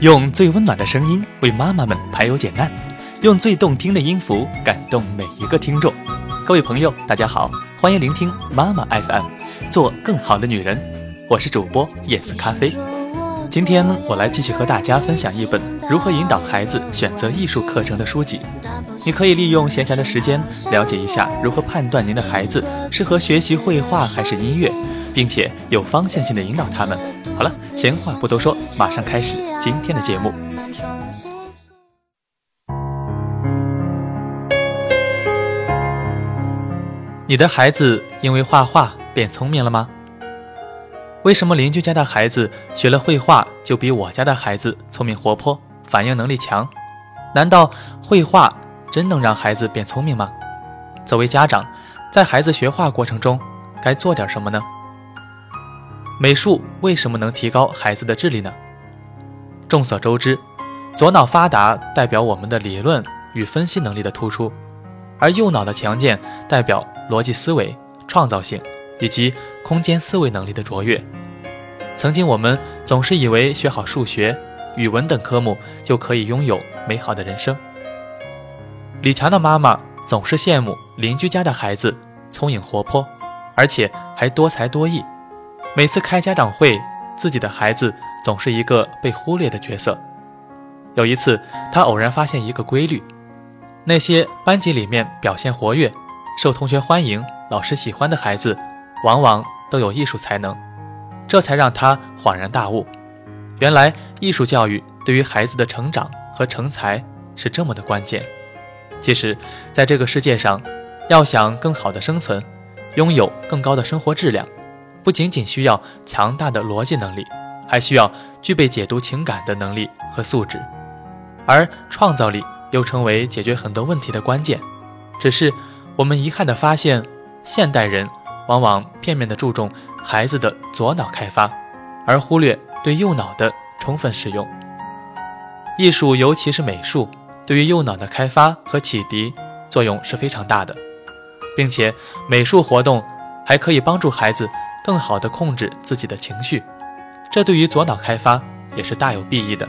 用最温暖的声音为妈妈们排忧解难，用最动听的音符感动每一个听众。各位朋友，大家好，欢迎聆听妈妈 FM，做更好的女人。我是主播叶子咖啡。今天呢我来继续和大家分享一本如何引导孩子选择艺术课程的书籍。你可以利用闲暇的时间了解一下如何判断您的孩子适合学习绘画还是音乐，并且有方向性的引导他们。好了，闲话不多说，马上开始今天的节目。你的孩子因为画画变聪明了吗？为什么邻居家的孩子学了绘画就比我家的孩子聪明活泼、反应能力强？难道绘画真能让孩子变聪明吗？作为家长，在孩子学画过程中该做点什么呢？美术为什么能提高孩子的智力呢？众所周知，左脑发达代表我们的理论与分析能力的突出，而右脑的强健代表逻辑思维、创造性以及空间思维能力的卓越。曾经我们总是以为学好数学、语文等科目就可以拥有美好的人生。李强的妈妈总是羡慕邻居家的孩子聪颖活泼，而且还多才多艺。每次开家长会，自己的孩子总是一个被忽略的角色。有一次，他偶然发现一个规律：那些班级里面表现活跃、受同学欢迎、老师喜欢的孩子，往往都有艺术才能。这才让他恍然大悟：原来艺术教育对于孩子的成长和成才是这么的关键。其实，在这个世界上，要想更好的生存，拥有更高的生活质量。不仅仅需要强大的逻辑能力，还需要具备解读情感的能力和素质，而创造力又成为解决很多问题的关键。只是我们遗憾地发现，现代人往往片面地注重孩子的左脑开发，而忽略对右脑的充分使用。艺术，尤其是美术，对于右脑的开发和启迪作用是非常大的，并且美术活动还可以帮助孩子。更好地控制自己的情绪，这对于左脑开发也是大有裨益的。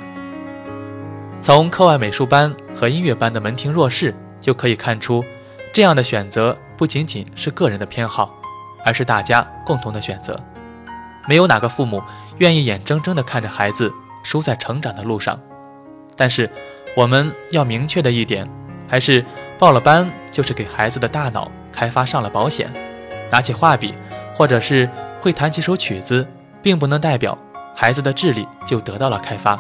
从课外美术班和音乐班的门庭若市就可以看出，这样的选择不仅仅是个人的偏好，而是大家共同的选择。没有哪个父母愿意眼睁睁地看着孩子输在成长的路上。但是，我们要明确的一点，还是报了班就是给孩子的大脑开发上了保险。拿起画笔，或者是。会弹几首曲子，并不能代表孩子的智力就得到了开发。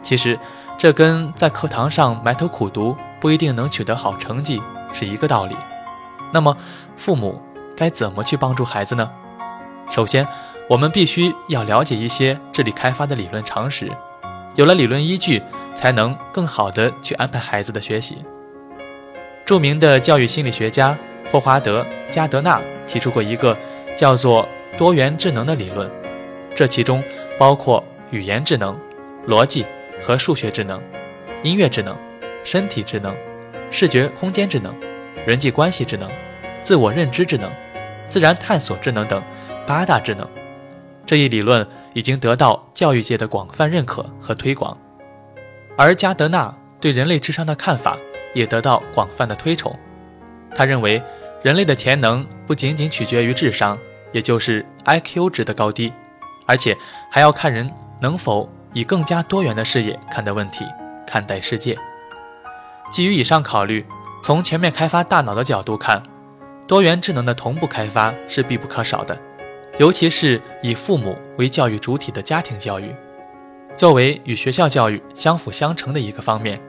其实，这跟在课堂上埋头苦读不一定能取得好成绩是一个道理。那么，父母该怎么去帮助孩子呢？首先，我们必须要了解一些智力开发的理论常识，有了理论依据，才能更好的去安排孩子的学习。著名的教育心理学家霍华德·加德纳提出过一个叫做。多元智能的理论，这其中包括语言智能、逻辑和数学智能、音乐智能、身体智能、视觉空间智能、人际关系智能、自我认知智能、自然探索智能等八大智能。这一理论已经得到教育界的广泛认可和推广，而加德纳对人类智商的看法也得到广泛的推崇。他认为，人类的潜能不仅仅取决于智商。也就是 IQ 值的高低，而且还要看人能否以更加多元的视野看待问题、看待世界。基于以上考虑，从全面开发大脑的角度看，多元智能的同步开发是必不可少的。尤其是以父母为教育主体的家庭教育，作为与学校教育相辅相成的一个方面，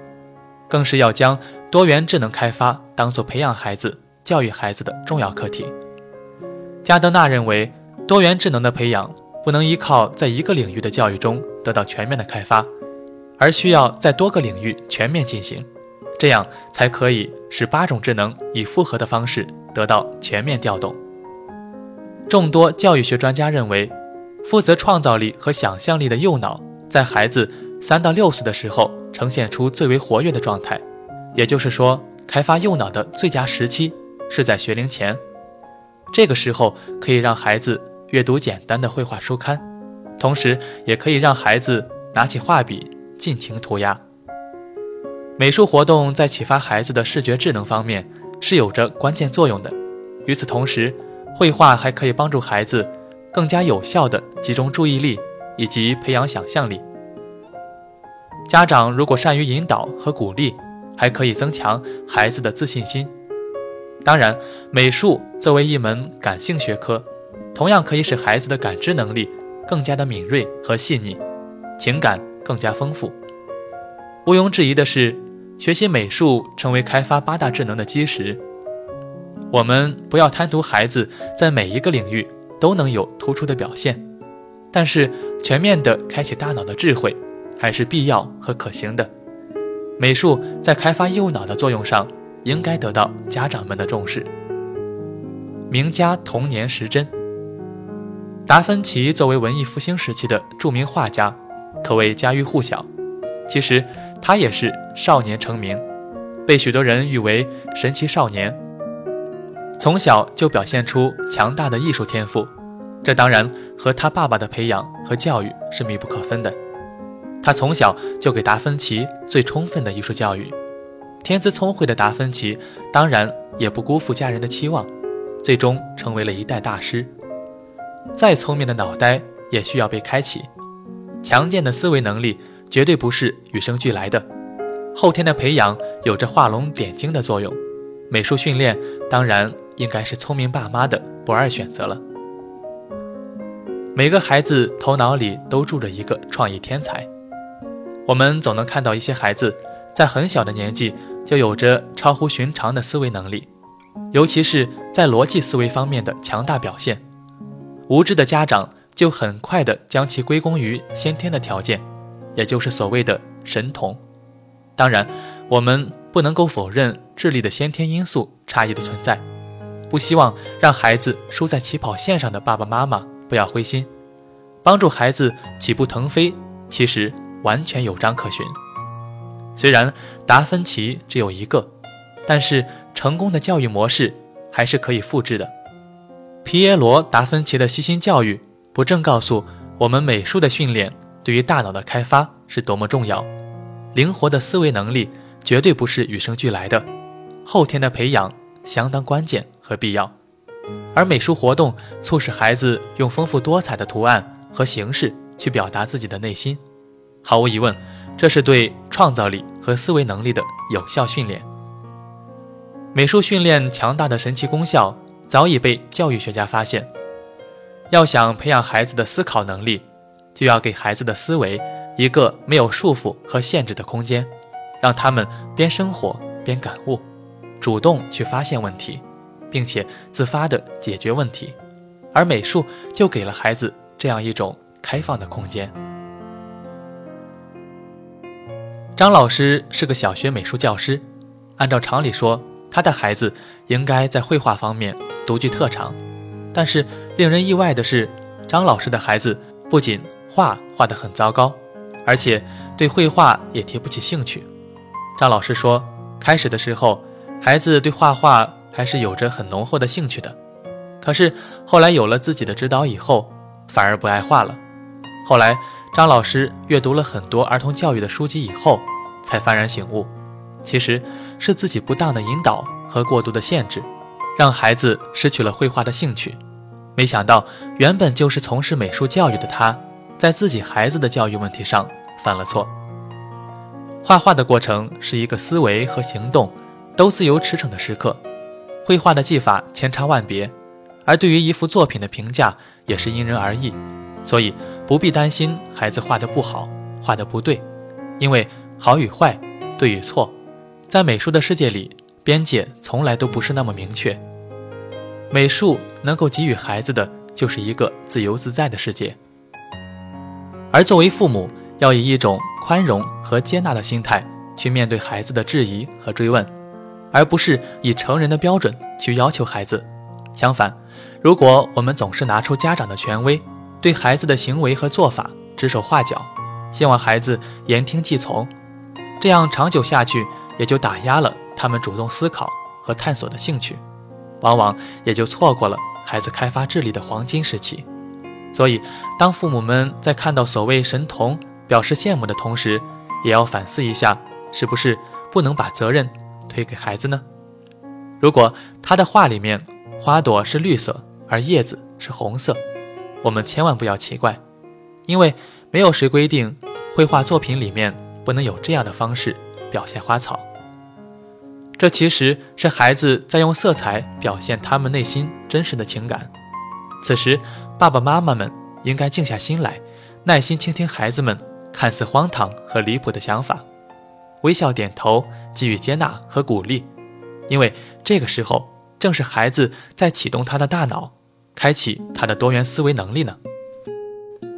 更是要将多元智能开发当做培养孩子、教育孩子的重要课题。加德纳认为，多元智能的培养不能依靠在一个领域的教育中得到全面的开发，而需要在多个领域全面进行，这样才可以使八种智能以复合的方式得到全面调动。众多教育学专家认为，负责创造力和想象力的右脑在孩子三到六岁的时候呈现出最为活跃的状态，也就是说，开发右脑的最佳时期是在学龄前。这个时候可以让孩子阅读简单的绘画书刊，同时也可以让孩子拿起画笔尽情涂鸦。美术活动在启发孩子的视觉智能方面是有着关键作用的。与此同时，绘画还可以帮助孩子更加有效地集中注意力以及培养想象力。家长如果善于引导和鼓励，还可以增强孩子的自信心。当然，美术作为一门感性学科，同样可以使孩子的感知能力更加的敏锐和细腻，情感更加丰富。毋庸置疑的是，学习美术成为开发八大智能的基石。我们不要贪图孩子在每一个领域都能有突出的表现，但是全面的开启大脑的智慧还是必要和可行的。美术在开发右脑的作用上，应该得到家长们的重视。名家童年时针，达芬奇作为文艺复兴时期的著名画家，可谓家喻户晓。其实。他也是少年成名，被许多人誉为神奇少年。从小就表现出强大的艺术天赋，这当然和他爸爸的培养和教育是密不可分的。他从小就给达芬奇最充分的艺术教育，天资聪慧的达芬奇当然也不辜负家人的期望，最终成为了一代大师。再聪明的脑袋也需要被开启，强健的思维能力。绝对不是与生俱来的，后天的培养有着画龙点睛的作用。美术训练当然应该是聪明爸妈的不二选择了。每个孩子头脑里都住着一个创意天才，我们总能看到一些孩子在很小的年纪就有着超乎寻常的思维能力，尤其是在逻辑思维方面的强大表现。无知的家长就很快的将其归功于先天的条件。也就是所谓的神童，当然，我们不能够否认智力的先天因素差异的存在。不希望让孩子输在起跑线上的爸爸妈妈不要灰心，帮助孩子起步腾飞，其实完全有章可循。虽然达芬奇只有一个，但是成功的教育模式还是可以复制的。皮耶罗·达芬奇的悉心教育，不正告诉我们美术的训练？对于大脑的开发是多么重要，灵活的思维能力绝对不是与生俱来的，后天的培养相当关键和必要。而美术活动促使孩子用丰富多彩的图案和形式去表达自己的内心，毫无疑问，这是对创造力和思维能力的有效训练。美术训练强大的神奇功效早已被教育学家发现，要想培养孩子的思考能力。就要给孩子的思维一个没有束缚和限制的空间，让他们边生活边感悟，主动去发现问题，并且自发的解决问题。而美术就给了孩子这样一种开放的空间。张老师是个小学美术教师，按照常理说，他的孩子应该在绘画方面独具特长。但是令人意外的是，张老师的孩子不仅画画得很糟糕，而且对绘画也提不起兴趣。张老师说，开始的时候，孩子对画画还是有着很浓厚的兴趣的，可是后来有了自己的指导以后，反而不爱画了。后来，张老师阅读了很多儿童教育的书籍以后，才幡然醒悟，其实是自己不当的引导和过度的限制，让孩子失去了绘画的兴趣。没想到，原本就是从事美术教育的他。在自己孩子的教育问题上犯了错。画画的过程是一个思维和行动都自由驰骋的时刻，绘画的技法千差万别，而对于一幅作品的评价也是因人而异，所以不必担心孩子画的不好、画的不对，因为好与坏、对与错，在美术的世界里，边界从来都不是那么明确。美术能够给予孩子的就是一个自由自在的世界。而作为父母，要以一种宽容和接纳的心态去面对孩子的质疑和追问，而不是以成人的标准去要求孩子。相反，如果我们总是拿出家长的权威，对孩子的行为和做法指手画脚，希望孩子言听计从，这样长久下去，也就打压了他们主动思考和探索的兴趣，往往也就错过了孩子开发智力的黄金时期。所以，当父母们在看到所谓神童表示羡慕的同时，也要反思一下，是不是不能把责任推给孩子呢？如果他的画里面花朵是绿色，而叶子是红色，我们千万不要奇怪，因为没有谁规定绘画作品里面不能有这样的方式表现花草。这其实是孩子在用色彩表现他们内心真实的情感。此时，爸爸妈妈们应该静下心来，耐心倾听孩子们看似荒唐和离谱的想法，微笑点头，给予接纳和鼓励。因为这个时候正是孩子在启动他的大脑，开启他的多元思维能力呢。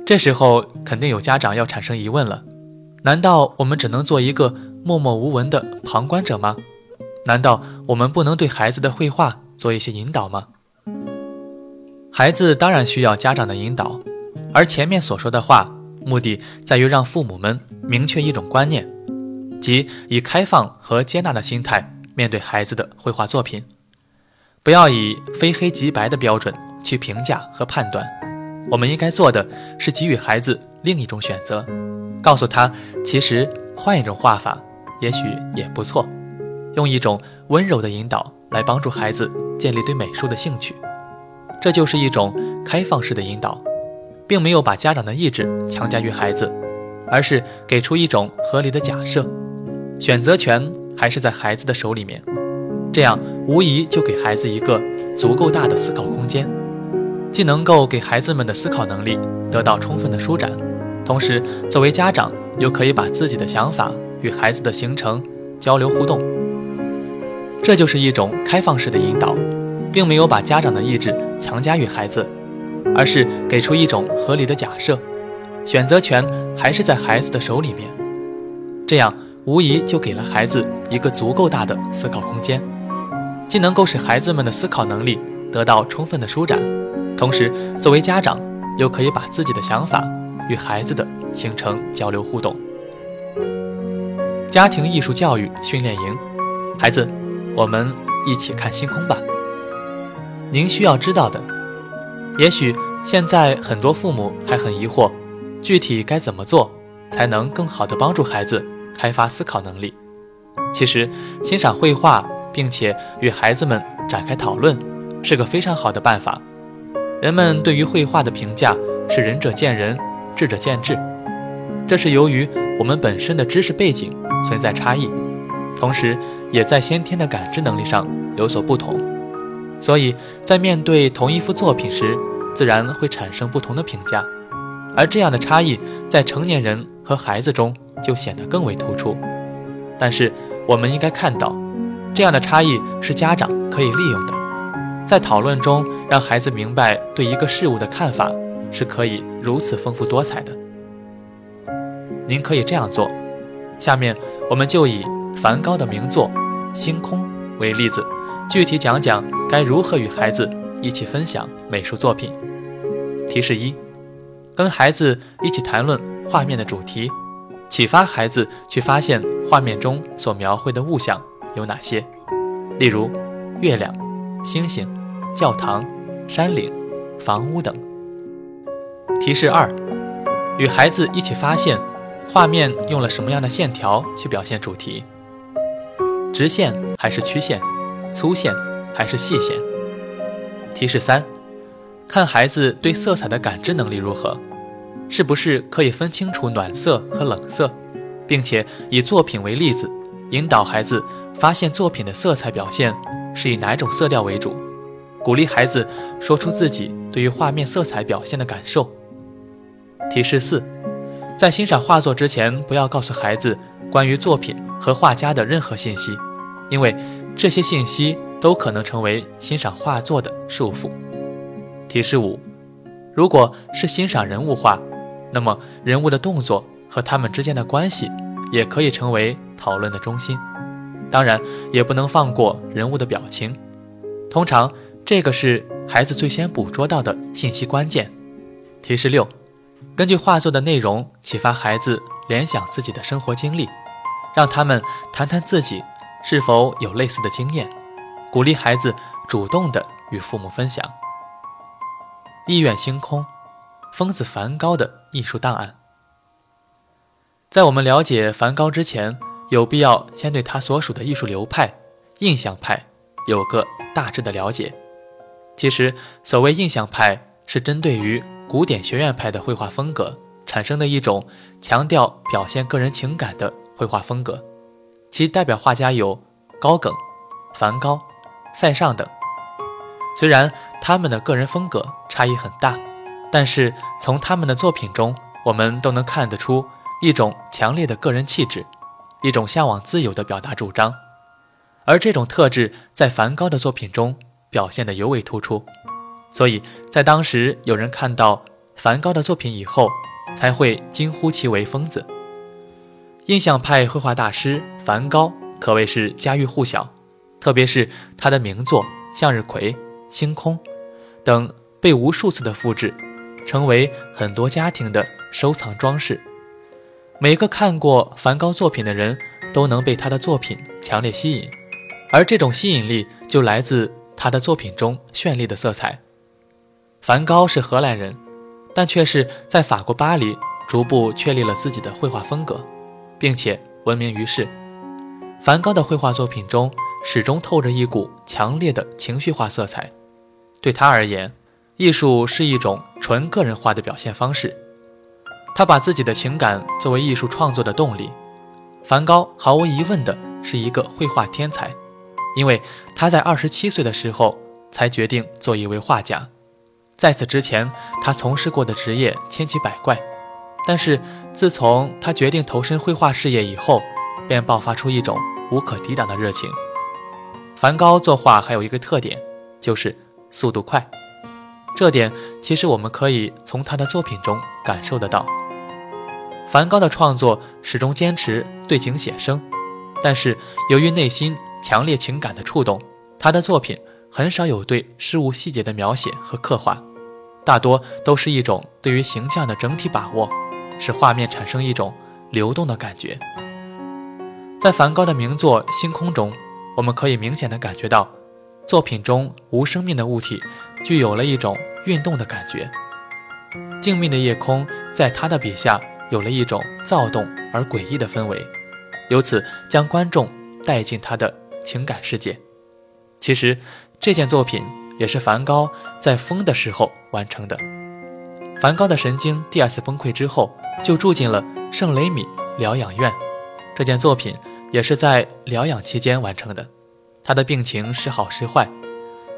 这时候肯定有家长要产生疑问了：难道我们只能做一个默默无闻的旁观者吗？难道我们不能对孩子的绘画做一些引导吗？孩子当然需要家长的引导，而前面所说的话，目的在于让父母们明确一种观念，即以开放和接纳的心态面对孩子的绘画作品，不要以非黑即白的标准去评价和判断。我们应该做的是给予孩子另一种选择，告诉他，其实换一种画法也许也不错，用一种温柔的引导来帮助孩子建立对美术的兴趣。这就是一种开放式的引导，并没有把家长的意志强加于孩子，而是给出一种合理的假设，选择权还是在孩子的手里面。这样无疑就给孩子一个足够大的思考空间，既能够给孩子们的思考能力得到充分的舒展，同时作为家长又可以把自己的想法与孩子的形成交流互动。这就是一种开放式的引导。并没有把家长的意志强加于孩子，而是给出一种合理的假设，选择权还是在孩子的手里面。这样无疑就给了孩子一个足够大的思考空间，既能够使孩子们的思考能力得到充分的舒展，同时作为家长又可以把自己的想法与孩子的形成交流互动。家庭艺术教育训练营，孩子，我们一起看星空吧。您需要知道的，也许现在很多父母还很疑惑，具体该怎么做才能更好地帮助孩子开发思考能力？其实，欣赏绘画并且与孩子们展开讨论，是个非常好的办法。人们对于绘画的评价是仁者见仁，智者见智，这是由于我们本身的知识背景存在差异，同时也在先天的感知能力上有所不同。所以在面对同一幅作品时，自然会产生不同的评价，而这样的差异在成年人和孩子中就显得更为突出。但是我们应该看到，这样的差异是家长可以利用的，在讨论中让孩子明白对一个事物的看法是可以如此丰富多彩的。您可以这样做，下面我们就以梵高的名作《星空》为例子。具体讲讲该如何与孩子一起分享美术作品。提示一：跟孩子一起谈论画面的主题，启发孩子去发现画面中所描绘的物象有哪些，例如月亮、星星、教堂、山岭、房屋等。提示二：与孩子一起发现画面用了什么样的线条去表现主题，直线还是曲线？粗线还是细线？提示三：看孩子对色彩的感知能力如何，是不是可以分清楚暖色和冷色，并且以作品为例子，引导孩子发现作品的色彩表现是以哪种色调为主，鼓励孩子说出自己对于画面色彩表现的感受。提示四：在欣赏画作之前，不要告诉孩子关于作品和画家的任何信息，因为。这些信息都可能成为欣赏画作的束缚。提示五：如果是欣赏人物画，那么人物的动作和他们之间的关系也可以成为讨论的中心。当然，也不能放过人物的表情。通常，这个是孩子最先捕捉到的信息关键。提示六：根据画作的内容启发孩子联想自己的生活经历，让他们谈谈自己。是否有类似的经验？鼓励孩子主动的与父母分享。意愿星空，疯子梵高的艺术档案。在我们了解梵高之前，有必要先对他所属的艺术流派——印象派，有个大致的了解。其实，所谓印象派，是针对于古典学院派的绘画风格产生的一种强调表现个人情感的绘画风格。其代表画家有高更、梵高、塞尚等。虽然他们的个人风格差异很大，但是从他们的作品中，我们都能看得出一种强烈的个人气质，一种向往自由的表达主张。而这种特质在梵高的作品中表现得尤为突出，所以在当时有人看到梵高的作品以后，才会惊呼其为疯子。印象派绘画大师梵高可谓是家喻户晓，特别是他的名作《向日葵》《星空》等被无数次的复制，成为很多家庭的收藏装饰。每个看过梵高作品的人都能被他的作品强烈吸引，而这种吸引力就来自他的作品中绚丽的色彩。梵高是荷兰人，但却是在法国巴黎逐步确立了自己的绘画风格。并且闻名于世。梵高的绘画作品中始终透着一股强烈的情绪化色彩。对他而言，艺术是一种纯个人化的表现方式。他把自己的情感作为艺术创作的动力。梵高毫无疑问的是一个绘画天才，因为他在二十七岁的时候才决定做一位画家。在此之前，他从事过的职业千奇百怪。但是自从他决定投身绘画事业以后，便爆发出一种无可抵挡的热情。梵高作画还有一个特点，就是速度快。这点其实我们可以从他的作品中感受得到。梵高的创作始终坚持对景写生，但是由于内心强烈情感的触动，他的作品很少有对事物细节的描写和刻画，大多都是一种对于形象的整体把握。使画面产生一种流动的感觉。在梵高的名作《星空》中，我们可以明显的感觉到，作品中无生命的物体具有了一种运动的感觉。静谧的夜空在他的笔下有了一种躁动而诡异的氛围，由此将观众带进他的情感世界。其实，这件作品也是梵高在疯的时候完成的。梵高的神经第二次崩溃之后。就住进了圣雷米疗养院，这件作品也是在疗养期间完成的。他的病情时好时坏，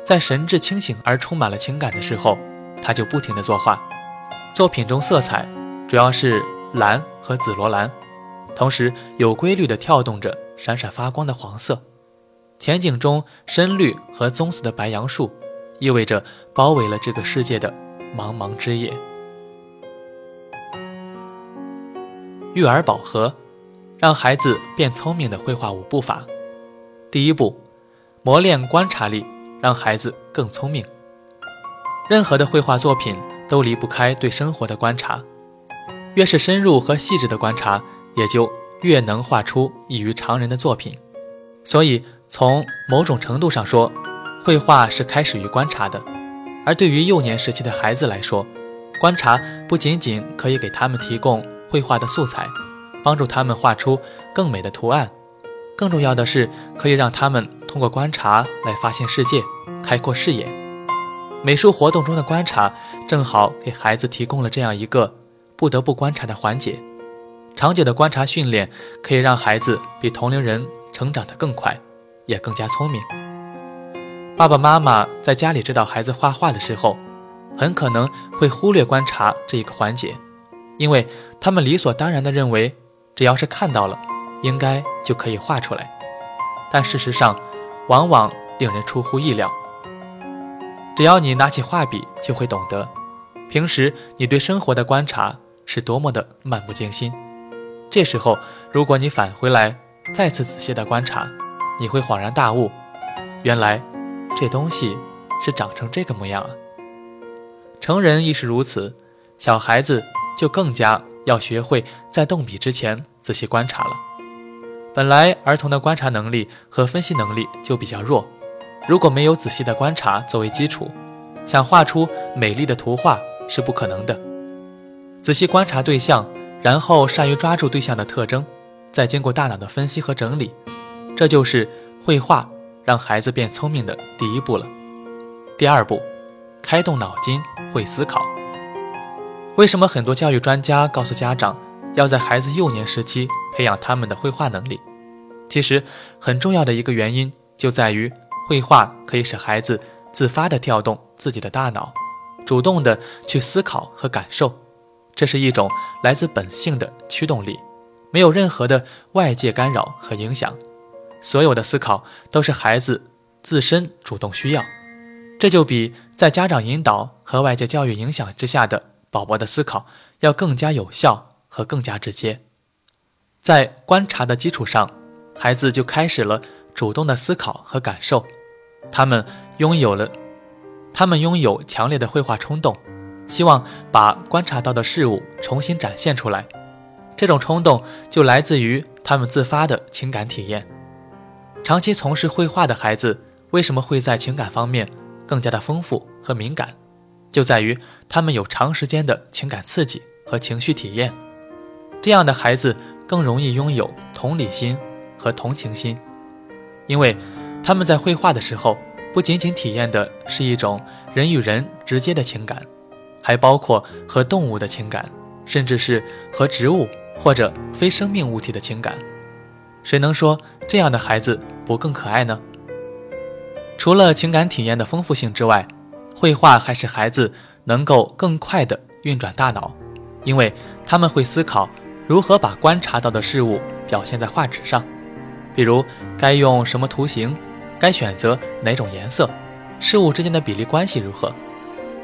在神志清醒而充满了情感的时候，他就不停地作画。作品中色彩主要是蓝和紫罗兰，同时有规律地跳动着闪闪发光的黄色。前景中深绿和棕色的白杨树，意味着包围了这个世界的茫茫之夜。育儿宝盒，让孩子变聪明的绘画五步法。第一步，磨练观察力，让孩子更聪明。任何的绘画作品都离不开对生活的观察，越是深入和细致的观察，也就越能画出异于常人的作品。所以，从某种程度上说，绘画是开始于观察的。而对于幼年时期的孩子来说，观察不仅仅可以给他们提供。绘画的素材，帮助他们画出更美的图案。更重要的是，可以让他们通过观察来发现世界，开阔视野。美术活动中的观察，正好给孩子提供了这样一个不得不观察的环节。长久的观察训练，可以让孩子比同龄人成长得更快，也更加聪明。爸爸妈妈在家里指导孩子画画的时候，很可能会忽略观察这一个环节。因为他们理所当然地认为，只要是看到了，应该就可以画出来。但事实上，往往令人出乎意料。只要你拿起画笔，就会懂得，平时你对生活的观察是多么的漫不经心。这时候，如果你返回来，再次仔细的观察，你会恍然大悟，原来这东西是长成这个模样啊。成人亦是如此，小孩子。就更加要学会在动笔之前仔细观察了。本来儿童的观察能力和分析能力就比较弱，如果没有仔细的观察作为基础，想画出美丽的图画是不可能的。仔细观察对象，然后善于抓住对象的特征，再经过大脑的分析和整理，这就是绘画让孩子变聪明的第一步了。第二步，开动脑筋，会思考。为什么很多教育专家告诉家长，要在孩子幼年时期培养他们的绘画能力？其实，很重要的一个原因就在于，绘画可以使孩子自发地调动自己的大脑，主动地去思考和感受。这是一种来自本性的驱动力，没有任何的外界干扰和影响。所有的思考都是孩子自身主动需要，这就比在家长引导和外界教育影响之下的。宝宝的思考要更加有效和更加直接，在观察的基础上，孩子就开始了主动的思考和感受。他们拥有了，他们拥有强烈的绘画冲动，希望把观察到的事物重新展现出来。这种冲动就来自于他们自发的情感体验。长期从事绘画的孩子为什么会在情感方面更加的丰富和敏感？就在于他们有长时间的情感刺激和情绪体验，这样的孩子更容易拥有同理心和同情心，因为他们在绘画的时候，不仅仅体验的是一种人与人直接的情感，还包括和动物的情感，甚至是和植物或者非生命物体的情感。谁能说这样的孩子不更可爱呢？除了情感体验的丰富性之外，绘画还使孩子能够更快地运转大脑，因为他们会思考如何把观察到的事物表现在画纸上，比如该用什么图形，该选择哪种颜色，事物之间的比例关系如何，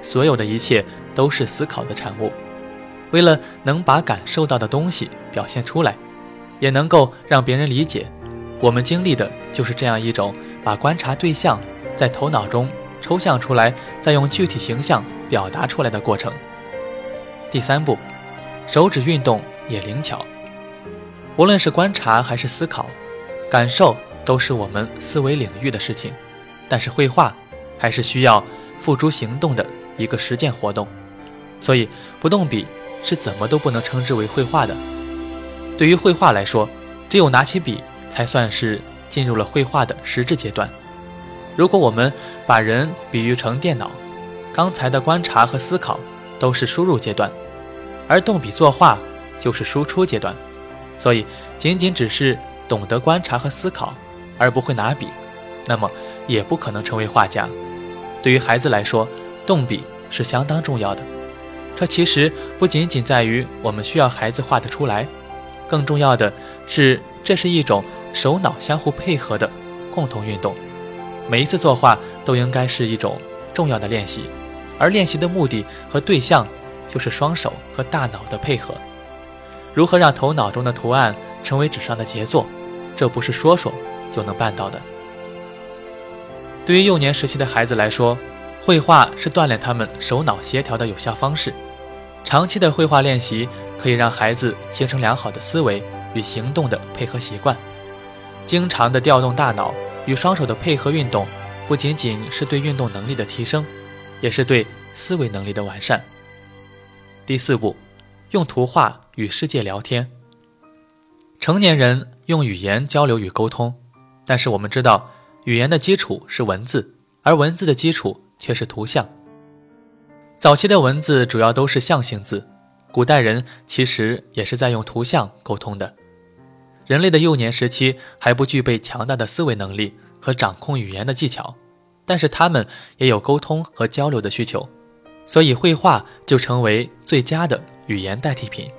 所有的一切都是思考的产物。为了能把感受到的东西表现出来，也能够让别人理解，我们经历的就是这样一种把观察对象在头脑中。抽象出来，再用具体形象表达出来的过程。第三步，手指运动也灵巧。无论是观察还是思考，感受都是我们思维领域的事情。但是绘画还是需要付诸行动的一个实践活动，所以不动笔是怎么都不能称之为绘画的。对于绘画来说，只有拿起笔才算是进入了绘画的实质阶段。如果我们把人比喻成电脑，刚才的观察和思考都是输入阶段，而动笔作画就是输出阶段。所以，仅仅只是懂得观察和思考，而不会拿笔，那么也不可能成为画家。对于孩子来说，动笔是相当重要的。这其实不仅仅在于我们需要孩子画得出来，更重要的是，这是一种手脑相互配合的共同运动。每一次作画都应该是一种重要的练习，而练习的目的和对象就是双手和大脑的配合。如何让头脑中的图案成为纸上的杰作，这不是说说就能办到的。对于幼年时期的孩子来说，绘画是锻炼他们手脑协调的有效方式。长期的绘画练习可以让孩子形成良好的思维与行动的配合习惯，经常的调动大脑。与双手的配合运动，不仅仅是对运动能力的提升，也是对思维能力的完善。第四步，用图画与世界聊天。成年人用语言交流与沟通，但是我们知道，语言的基础是文字，而文字的基础却是图像。早期的文字主要都是象形字，古代人其实也是在用图像沟通的。人类的幼年时期还不具备强大的思维能力和掌控语言的技巧，但是他们也有沟通和交流的需求，所以绘画就成为最佳的语言代替品。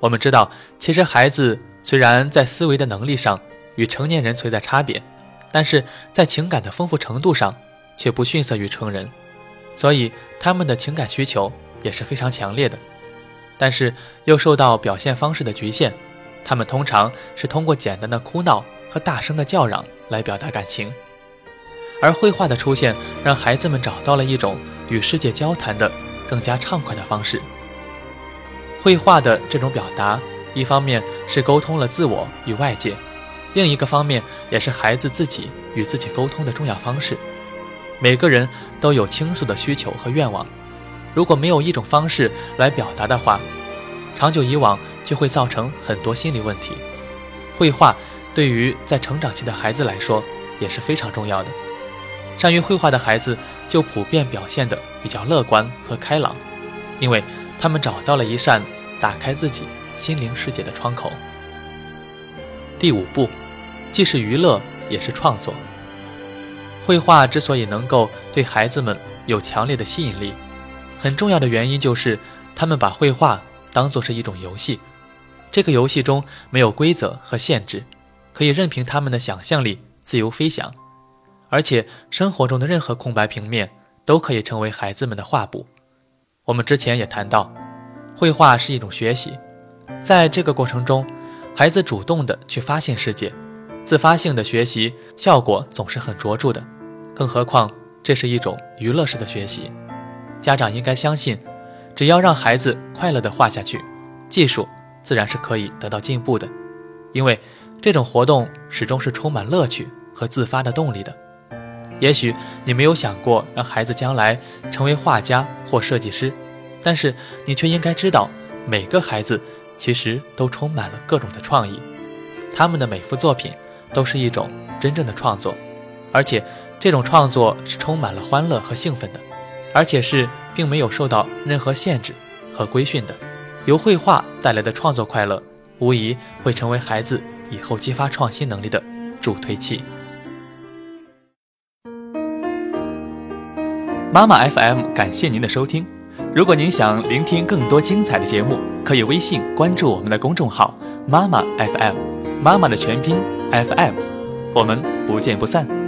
我们知道，其实孩子虽然在思维的能力上与成年人存在差别，但是在情感的丰富程度上却不逊色于成人，所以他们的情感需求也是非常强烈的，但是又受到表现方式的局限。他们通常是通过简单的哭闹和大声的叫嚷来表达感情，而绘画的出现让孩子们找到了一种与世界交谈的更加畅快的方式。绘画的这种表达，一方面是沟通了自我与外界，另一个方面也是孩子自己与自己沟通的重要方式。每个人都有倾诉的需求和愿望，如果没有一种方式来表达的话，长久以往就会造成很多心理问题。绘画对于在成长期的孩子来说也是非常重要的。善于绘画的孩子就普遍表现得比较乐观和开朗，因为他们找到了一扇打开自己心灵世界的窗口。第五步，既是娱乐也是创作。绘画之所以能够对孩子们有强烈的吸引力，很重要的原因就是他们把绘画当作是一种游戏。这个游戏中没有规则和限制，可以任凭他们的想象力自由飞翔。而且生活中的任何空白平面都可以成为孩子们的画布。我们之前也谈到，绘画是一种学习，在这个过程中，孩子主动的去发现世界，自发性的学习效果总是很卓著的。更何况这是一种娱乐式的学习，家长应该相信，只要让孩子快乐的画下去，技术自然是可以得到进步的，因为这种活动始终是充满乐趣和自发的动力的。也许你没有想过让孩子将来成为画家或设计师，但是你却应该知道，每个孩子其实都充满了各种的创意，他们的每幅作品都是一种真正的创作，而且这种创作是充满了欢乐和兴奋的，而且是并没有受到任何限制和规训的。由绘画带来的创作快乐，无疑会成为孩子以后激发创新能力的助推器。妈妈 FM 感谢您的收听。如果您想聆听更多精彩的节目，可以微信关注我们的公众号“妈妈 FM”，妈妈的全拼 FM，我们不见不散。